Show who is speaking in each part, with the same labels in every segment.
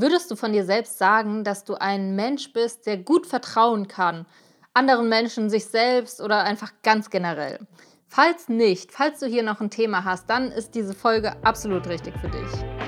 Speaker 1: Würdest du von dir selbst sagen, dass du ein Mensch bist, der gut vertrauen kann? Anderen Menschen, sich selbst oder einfach ganz generell? Falls nicht, falls du hier noch ein Thema hast, dann ist diese Folge absolut richtig für dich.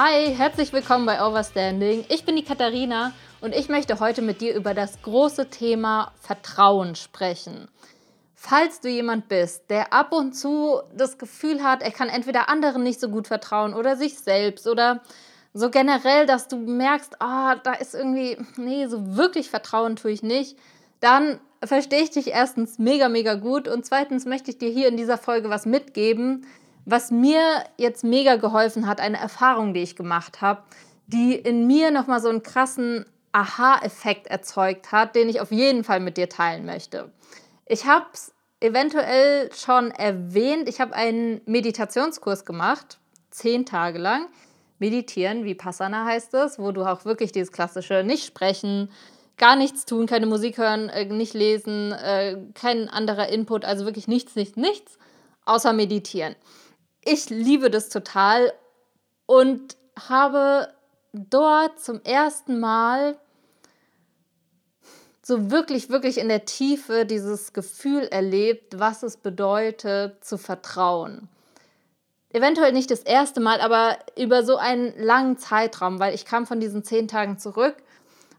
Speaker 1: Hi, herzlich willkommen bei Overstanding. Ich bin die Katharina und ich möchte heute mit dir über das große Thema Vertrauen sprechen. Falls du jemand bist, der ab und zu das Gefühl hat, er kann entweder anderen nicht so gut vertrauen oder sich selbst oder so generell, dass du merkst, ah, oh, da ist irgendwie, nee, so wirklich Vertrauen tue ich nicht, dann verstehe ich dich erstens mega, mega gut und zweitens möchte ich dir hier in dieser Folge was mitgeben, was mir jetzt mega geholfen hat, eine Erfahrung, die ich gemacht habe, die in mir nochmal so einen krassen Aha-Effekt erzeugt hat, den ich auf jeden Fall mit dir teilen möchte. Ich habe es eventuell schon erwähnt, ich habe einen Meditationskurs gemacht, zehn Tage lang. Meditieren, wie Passana heißt es, wo du auch wirklich dieses klassische nicht sprechen, gar nichts tun, keine Musik hören, äh, nicht lesen, äh, kein anderer Input, also wirklich nichts, nichts, nichts, außer meditieren ich liebe das total und habe dort zum ersten Mal so wirklich, wirklich in der Tiefe dieses Gefühl erlebt, was es bedeutet, zu vertrauen. Eventuell nicht das erste Mal, aber über so einen langen Zeitraum, weil ich kam von diesen zehn Tagen zurück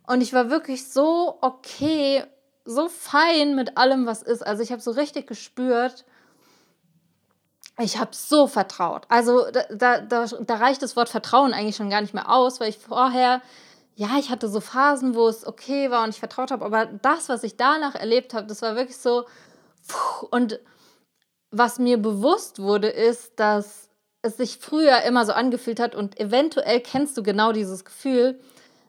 Speaker 1: und ich war wirklich so okay, so fein mit allem, was ist. Also ich habe so richtig gespürt, ich habe so vertraut. Also da, da, da reicht das Wort Vertrauen eigentlich schon gar nicht mehr aus, weil ich vorher, ja, ich hatte so Phasen, wo es okay war und ich vertraut habe, aber das, was ich danach erlebt habe, das war wirklich so. Und was mir bewusst wurde, ist, dass es sich früher immer so angefühlt hat und eventuell kennst du genau dieses Gefühl,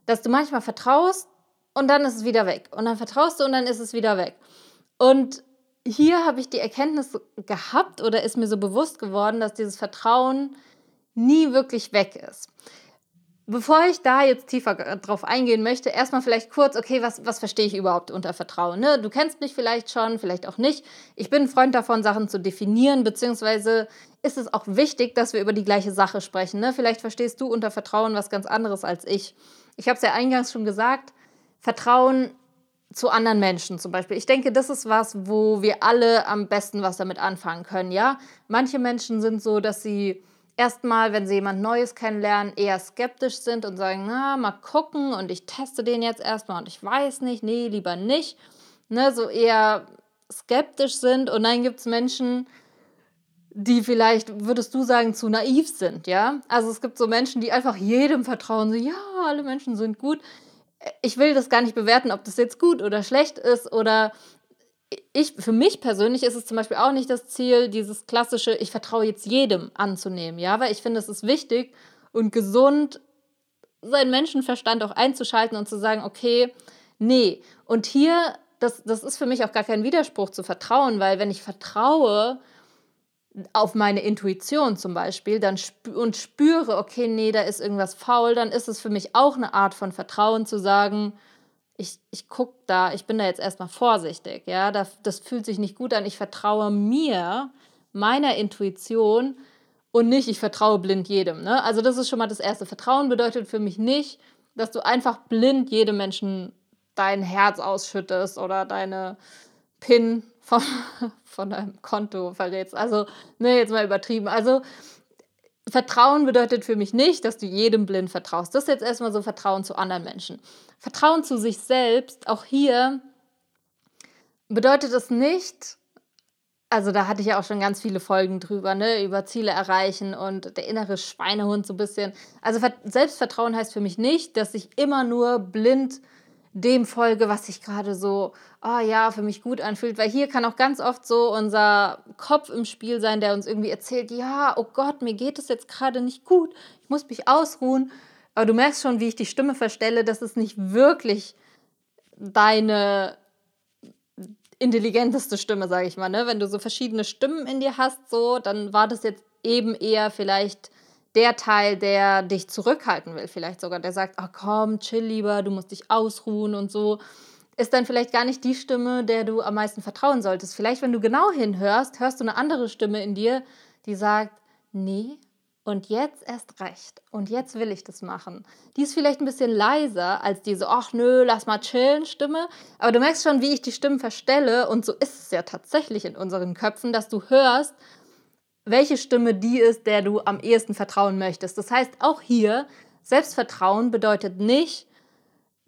Speaker 1: dass du manchmal vertraust und dann ist es wieder weg. Und dann vertraust du und dann ist es wieder weg. Und hier habe ich die Erkenntnis gehabt oder ist mir so bewusst geworden, dass dieses Vertrauen nie wirklich weg ist. Bevor ich da jetzt tiefer drauf eingehen möchte, erstmal vielleicht kurz, okay, was, was verstehe ich überhaupt unter Vertrauen? Ne? Du kennst mich vielleicht schon, vielleicht auch nicht. Ich bin ein Freund davon, Sachen zu definieren, beziehungsweise ist es auch wichtig, dass wir über die gleiche Sache sprechen. Ne? Vielleicht verstehst du unter Vertrauen was ganz anderes als ich. Ich habe es ja eingangs schon gesagt, Vertrauen zu anderen Menschen zum Beispiel. Ich denke, das ist was, wo wir alle am besten was damit anfangen können, ja. Manche Menschen sind so, dass sie erstmal, wenn sie jemand Neues kennenlernen, eher skeptisch sind und sagen, na, mal gucken und ich teste den jetzt erstmal und ich weiß nicht, nee, lieber nicht. Ne, so eher skeptisch sind und dann gibt es Menschen, die vielleicht, würdest du sagen, zu naiv sind, ja? Also es gibt so Menschen, die einfach jedem vertrauen, so, ja, alle Menschen sind gut ich will das gar nicht bewerten, ob das jetzt gut oder schlecht ist oder ich, für mich persönlich ist es zum Beispiel auch nicht das Ziel, dieses klassische, ich vertraue jetzt jedem anzunehmen, ja, weil ich finde, es ist wichtig und gesund, seinen Menschenverstand auch einzuschalten und zu sagen, okay, nee. Und hier, das, das ist für mich auch gar kein Widerspruch zu vertrauen, weil wenn ich vertraue, auf meine Intuition zum Beispiel dann spü und spüre, okay, nee, da ist irgendwas faul, dann ist es für mich auch eine Art von Vertrauen zu sagen, ich, ich gucke da, ich bin da jetzt erstmal vorsichtig, ja, das, das fühlt sich nicht gut an, ich vertraue mir, meiner Intuition und nicht, ich vertraue blind jedem. Ne? Also das ist schon mal das Erste. Vertrauen bedeutet für mich nicht, dass du einfach blind jedem Menschen dein Herz ausschüttest oder deine PIN von, von deinem Konto verrätst. Also, ne, jetzt mal übertrieben. Also, Vertrauen bedeutet für mich nicht, dass du jedem blind vertraust. Das ist jetzt erstmal so Vertrauen zu anderen Menschen. Vertrauen zu sich selbst, auch hier bedeutet es nicht, also da hatte ich ja auch schon ganz viele Folgen drüber, ne, über Ziele erreichen und der innere Schweinehund so ein bisschen. Also Selbstvertrauen heißt für mich nicht, dass ich immer nur blind dem folge, was sich gerade so, oh ja, für mich gut anfühlt. Weil hier kann auch ganz oft so unser Kopf im Spiel sein, der uns irgendwie erzählt, ja, oh Gott, mir geht es jetzt gerade nicht gut, ich muss mich ausruhen. Aber du merkst schon, wie ich die Stimme verstelle, dass es nicht wirklich deine intelligenteste Stimme, sage ich mal. Ne? Wenn du so verschiedene Stimmen in dir hast, so, dann war das jetzt eben eher vielleicht der Teil, der dich zurückhalten will, vielleicht sogar, der sagt, ach komm, chill lieber, du musst dich ausruhen und so, ist dann vielleicht gar nicht die Stimme, der du am meisten vertrauen solltest. Vielleicht, wenn du genau hinhörst, hörst du eine andere Stimme in dir, die sagt, nee, und jetzt erst recht. Und jetzt will ich das machen. Die ist vielleicht ein bisschen leiser als diese, ach nö, lass mal chillen Stimme. Aber du merkst schon, wie ich die Stimmen verstelle. Und so ist es ja tatsächlich in unseren Köpfen, dass du hörst, welche Stimme die ist, der du am ehesten vertrauen möchtest. Das heißt, auch hier, Selbstvertrauen bedeutet nicht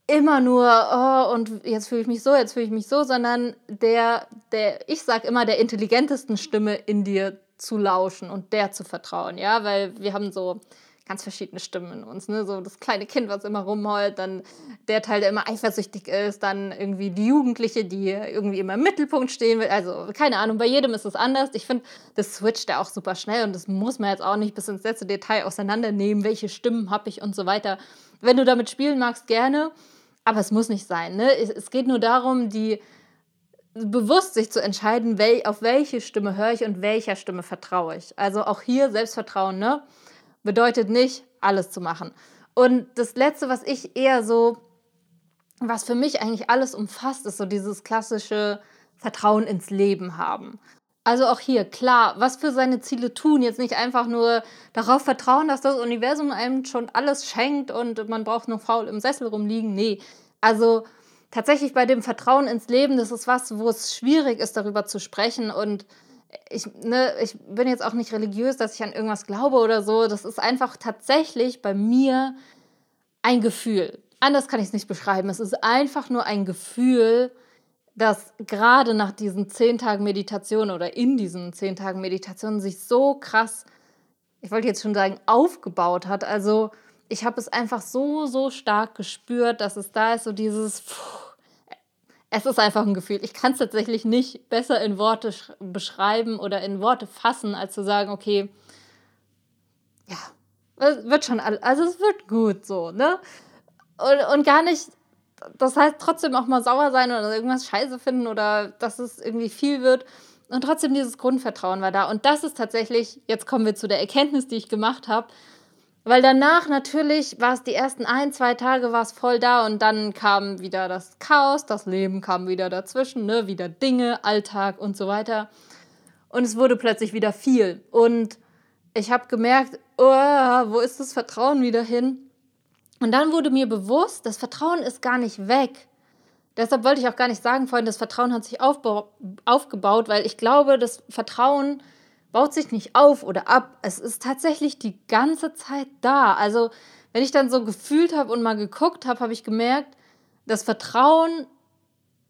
Speaker 1: immer nur, oh, und jetzt fühle ich mich so, jetzt fühle ich mich so, sondern der, der, ich sage immer, der intelligentesten Stimme in dir zu lauschen und der zu vertrauen, ja, weil wir haben so ganz verschiedene Stimmen in uns, ne? So das kleine Kind, was immer rumheult, dann der Teil, der immer eifersüchtig ist, dann irgendwie die Jugendliche, die irgendwie immer im Mittelpunkt stehen will. Also keine Ahnung, bei jedem ist es anders. Ich finde, das switcht ja auch super schnell und das muss man jetzt auch nicht bis ins letzte Detail auseinandernehmen, welche Stimmen habe ich und so weiter. Wenn du damit spielen magst, gerne, aber es muss nicht sein. Ne? Es geht nur darum, die bewusst sich zu entscheiden, wel auf welche Stimme höre ich und welcher Stimme vertraue ich. Also auch hier Selbstvertrauen, ne? Bedeutet nicht, alles zu machen. Und das Letzte, was ich eher so, was für mich eigentlich alles umfasst, ist so dieses klassische Vertrauen ins Leben haben. Also auch hier, klar, was für seine Ziele tun, jetzt nicht einfach nur darauf vertrauen, dass das Universum einem schon alles schenkt und man braucht nur faul im Sessel rumliegen. Nee, also tatsächlich bei dem Vertrauen ins Leben, das ist was, wo es schwierig ist, darüber zu sprechen. Und ich, ne, ich bin jetzt auch nicht religiös, dass ich an irgendwas glaube oder so. Das ist einfach tatsächlich bei mir ein Gefühl. Anders kann ich es nicht beschreiben. Es ist einfach nur ein Gefühl, das gerade nach diesen zehn Tagen Meditation oder in diesen zehn Tagen Meditation sich so krass, ich wollte jetzt schon sagen, aufgebaut hat. Also ich habe es einfach so, so stark gespürt, dass es da ist, so dieses, pfuh, es ist einfach ein Gefühl. Ich kann es tatsächlich nicht besser in Worte beschreiben oder in Worte fassen, als zu sagen, okay, ja, es wird schon, also es wird gut so, ne? Und, und gar nicht, das heißt trotzdem auch mal sauer sein oder irgendwas scheiße finden oder dass es irgendwie viel wird. Und trotzdem dieses Grundvertrauen war da. Und das ist tatsächlich, jetzt kommen wir zu der Erkenntnis, die ich gemacht habe, weil danach natürlich war es die ersten ein, zwei Tage war es voll da und dann kam wieder das Chaos, das Leben kam wieder dazwischen, ne? wieder Dinge, Alltag und so weiter. Und es wurde plötzlich wieder viel. Und ich habe gemerkt, oh, wo ist das Vertrauen wieder hin? Und dann wurde mir bewusst, das Vertrauen ist gar nicht weg. Deshalb wollte ich auch gar nicht sagen, Freunde, das Vertrauen hat sich aufgebaut, weil ich glaube, das Vertrauen baut sich nicht auf oder ab. Es ist tatsächlich die ganze Zeit da. Also, wenn ich dann so gefühlt habe und mal geguckt habe, habe ich gemerkt, das Vertrauen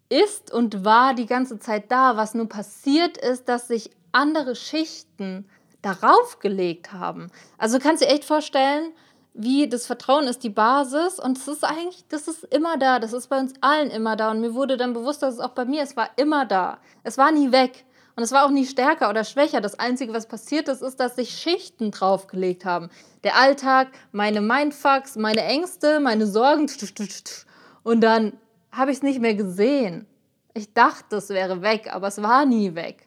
Speaker 1: ist und war die ganze Zeit da. Was nur passiert ist, dass sich andere Schichten darauf gelegt haben. Also du kannst dir echt vorstellen, wie das Vertrauen ist die Basis und es ist eigentlich, das ist immer da, das ist bei uns allen immer da und mir wurde dann bewusst, dass es auch bei mir, es war immer da. Es war nie weg. Und es war auch nie stärker oder schwächer. Das Einzige, was passiert ist, ist, dass sich Schichten draufgelegt haben. Der Alltag, meine Mindfucks, meine Ängste, meine Sorgen. Und dann habe ich es nicht mehr gesehen. Ich dachte, es wäre weg, aber es war nie weg.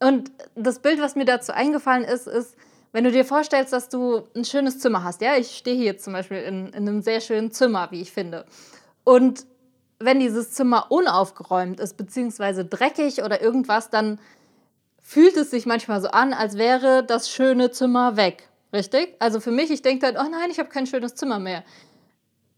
Speaker 1: Und das Bild, was mir dazu eingefallen ist, ist, wenn du dir vorstellst, dass du ein schönes Zimmer hast. Ja, ich stehe hier zum Beispiel in, in einem sehr schönen Zimmer, wie ich finde. Und wenn dieses Zimmer unaufgeräumt ist, beziehungsweise dreckig oder irgendwas, dann fühlt es sich manchmal so an, als wäre das schöne Zimmer weg. Richtig? Also für mich, ich denke dann, oh nein, ich habe kein schönes Zimmer mehr.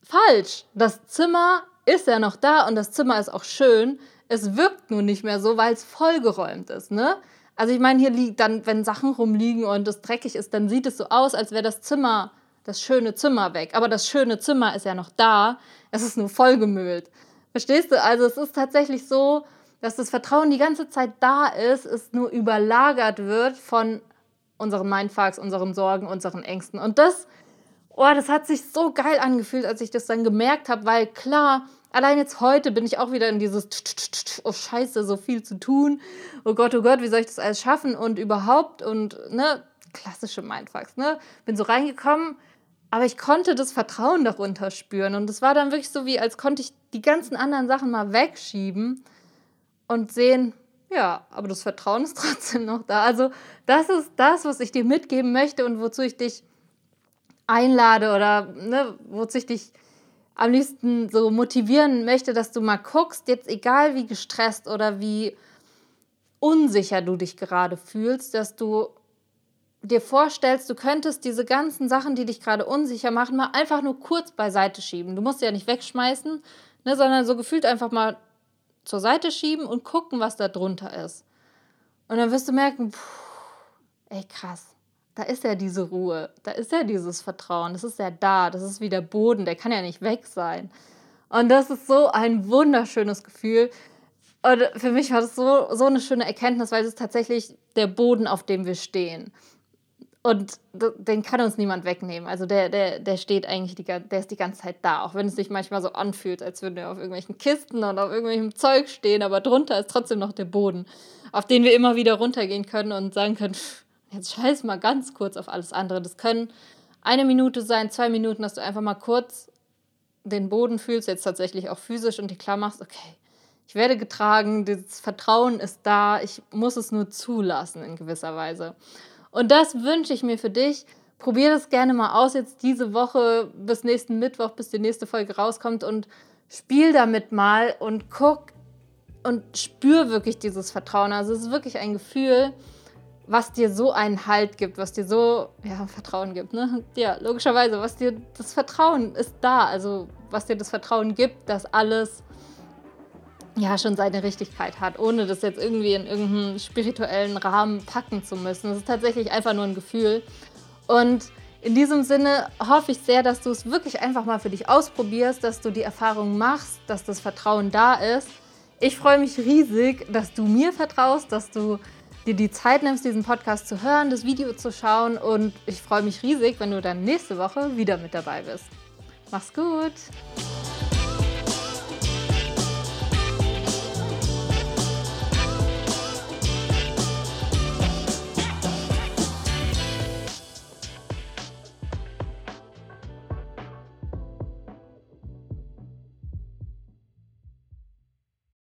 Speaker 1: Falsch. Das Zimmer ist ja noch da und das Zimmer ist auch schön. Es wirkt nur nicht mehr so, weil es vollgeräumt ist, ne? Also ich meine, hier liegt dann, wenn Sachen rumliegen und es dreckig ist, dann sieht es so aus, als wäre das Zimmer, das schöne Zimmer weg. Aber das schöne Zimmer ist ja noch da. Es ist nur vollgemüllt. Verstehst du? Also es ist tatsächlich so, dass das Vertrauen die ganze Zeit da ist, es nur überlagert wird von unseren Mindfucks, unseren Sorgen, unseren Ängsten. Und das, oh, das hat sich so geil angefühlt, als ich das dann gemerkt habe, weil klar, allein jetzt heute bin ich auch wieder in dieses, oh Scheiße, so viel zu tun. Oh Gott, oh Gott, wie soll ich das alles schaffen und überhaupt und, ne, klassische Mindfucks, ne? Bin so reingekommen, aber ich konnte das Vertrauen darunter spüren und es war dann wirklich so wie, als konnte ich die ganzen anderen Sachen mal wegschieben und sehen, ja, aber das Vertrauen ist trotzdem noch da. Also das ist das, was ich dir mitgeben möchte und wozu ich dich einlade oder ne, wozu ich dich am liebsten so motivieren möchte, dass du mal guckst, jetzt egal wie gestresst oder wie unsicher du dich gerade fühlst, dass du dir vorstellst, du könntest diese ganzen Sachen, die dich gerade unsicher machen, mal einfach nur kurz beiseite schieben. Du musst sie ja nicht wegschmeißen, ne, sondern so gefühlt einfach mal zur Seite schieben und gucken, was da drunter ist. Und dann wirst du merken, pff, ey krass, da ist ja diese Ruhe, da ist ja dieses Vertrauen, das ist ja da, das ist wie der Boden, der kann ja nicht weg sein. Und das ist so ein wunderschönes Gefühl. Und für mich war das so, so eine schöne Erkenntnis, weil es ist tatsächlich der Boden, auf dem wir stehen. Und den kann uns niemand wegnehmen. Also der, der, der steht eigentlich, die, der ist die ganze Zeit da. Auch wenn es sich manchmal so anfühlt, als würden wir auf irgendwelchen Kisten und auf irgendwelchem Zeug stehen. Aber drunter ist trotzdem noch der Boden, auf den wir immer wieder runtergehen können und sagen können, jetzt scheiß mal ganz kurz auf alles andere. Das können eine Minute sein, zwei Minuten, dass du einfach mal kurz den Boden fühlst, jetzt tatsächlich auch physisch und die klar machst, okay, ich werde getragen, das Vertrauen ist da, ich muss es nur zulassen in gewisser Weise. Und das wünsche ich mir für dich. Probier das gerne mal aus jetzt diese Woche bis nächsten Mittwoch, bis die nächste Folge rauskommt und spiel damit mal und guck und spür wirklich dieses Vertrauen. Also es ist wirklich ein Gefühl, was dir so einen Halt gibt, was dir so ja, Vertrauen gibt. Ne? Ja, logischerweise, was dir das Vertrauen ist da. Also was dir das Vertrauen gibt, dass alles ja schon seine Richtigkeit hat, ohne das jetzt irgendwie in irgendeinen spirituellen Rahmen packen zu müssen. Es ist tatsächlich einfach nur ein Gefühl. Und in diesem Sinne hoffe ich sehr, dass du es wirklich einfach mal für dich ausprobierst, dass du die Erfahrung machst, dass das Vertrauen da ist. Ich freue mich riesig, dass du mir vertraust, dass du dir die Zeit nimmst, diesen Podcast zu hören, das Video zu schauen und ich freue mich riesig, wenn du dann nächste Woche wieder mit dabei bist. Mach's gut!